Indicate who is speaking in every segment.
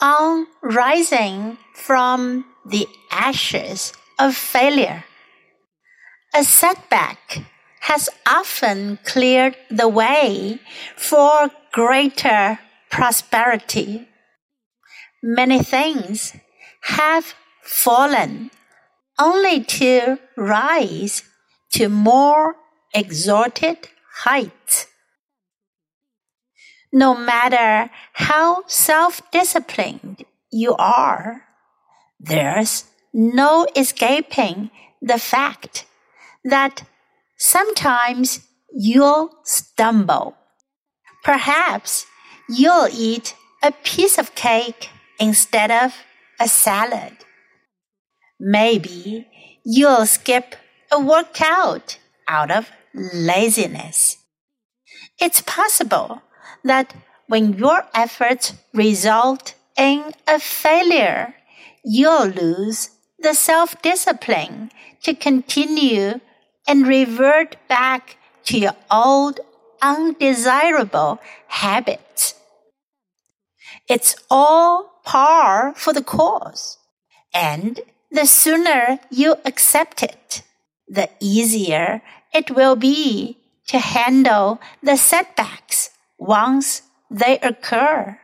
Speaker 1: on rising from the ashes of failure. A setback has often cleared the way for greater prosperity. Many things have fallen only to rise to more exalted heights. No matter how self disciplined you are, there's no escaping the fact that sometimes you'll stumble. Perhaps you'll eat a piece of cake instead of a salad. Maybe you'll skip a workout out of laziness. It's possible that when your efforts result in a failure, you'll lose the self discipline to continue and revert back to your old undesirable habits. It's all par for the course. And the sooner you accept it, the easier it will be to handle the setbacks once they occur.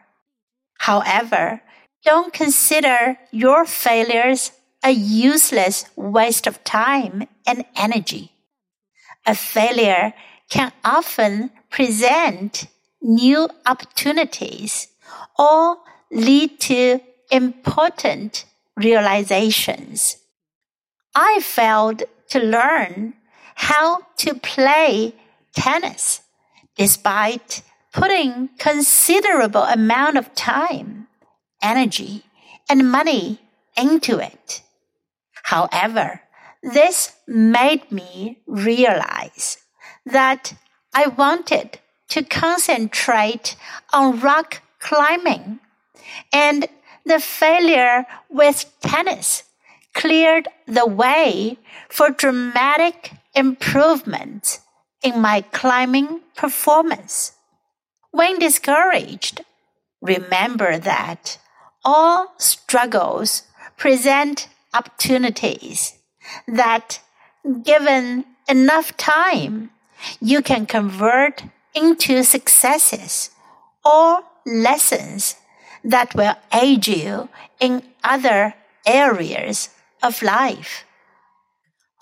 Speaker 1: However, don't consider your failures a useless waste of time and energy. A failure can often present new opportunities or lead to important realizations. I failed to learn how to play tennis despite putting considerable amount of time, energy, and money into it. However, this made me realize that I wanted to concentrate on rock climbing and the failure with tennis cleared the way for dramatic improvements in my climbing performance. When discouraged, remember that all struggles present opportunities that, given enough time, you can convert into successes or lessons that will aid you in other areas of life.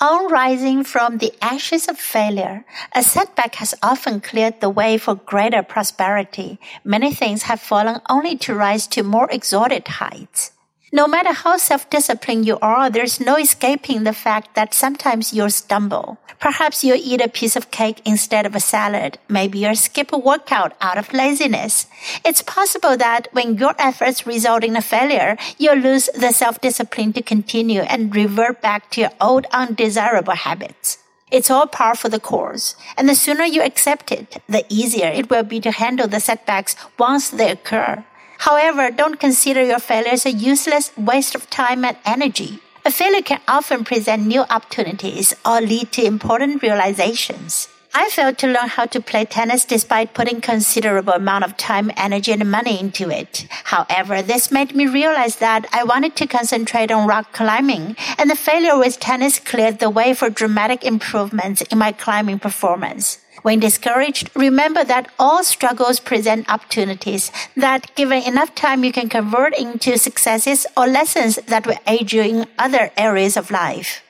Speaker 1: On rising from the ashes of failure, a setback has often cleared the way for greater prosperity. Many things have fallen only to rise to more exalted heights. No matter how self-disciplined you are, there's no escaping the fact that sometimes you'll stumble. Perhaps you'll eat a piece of cake instead of a salad. Maybe you'll skip a workout out of laziness. It's possible that when your efforts result in a failure, you'll lose the self-discipline to continue and revert back to your old undesirable habits. It's all par for the course, and the sooner you accept it, the easier it will be to handle the setbacks once they occur. However, don't consider your failures a useless waste of time and energy. A failure can often present new opportunities or lead to important realizations. I failed to learn how to play tennis despite putting considerable amount of time, energy, and money into it. However, this made me realize that I wanted to concentrate on rock climbing, and the failure with tennis cleared the way for dramatic improvements in my climbing performance. When discouraged, remember that all struggles present opportunities that given enough time you can convert into successes or lessons that will aid you in other areas of life.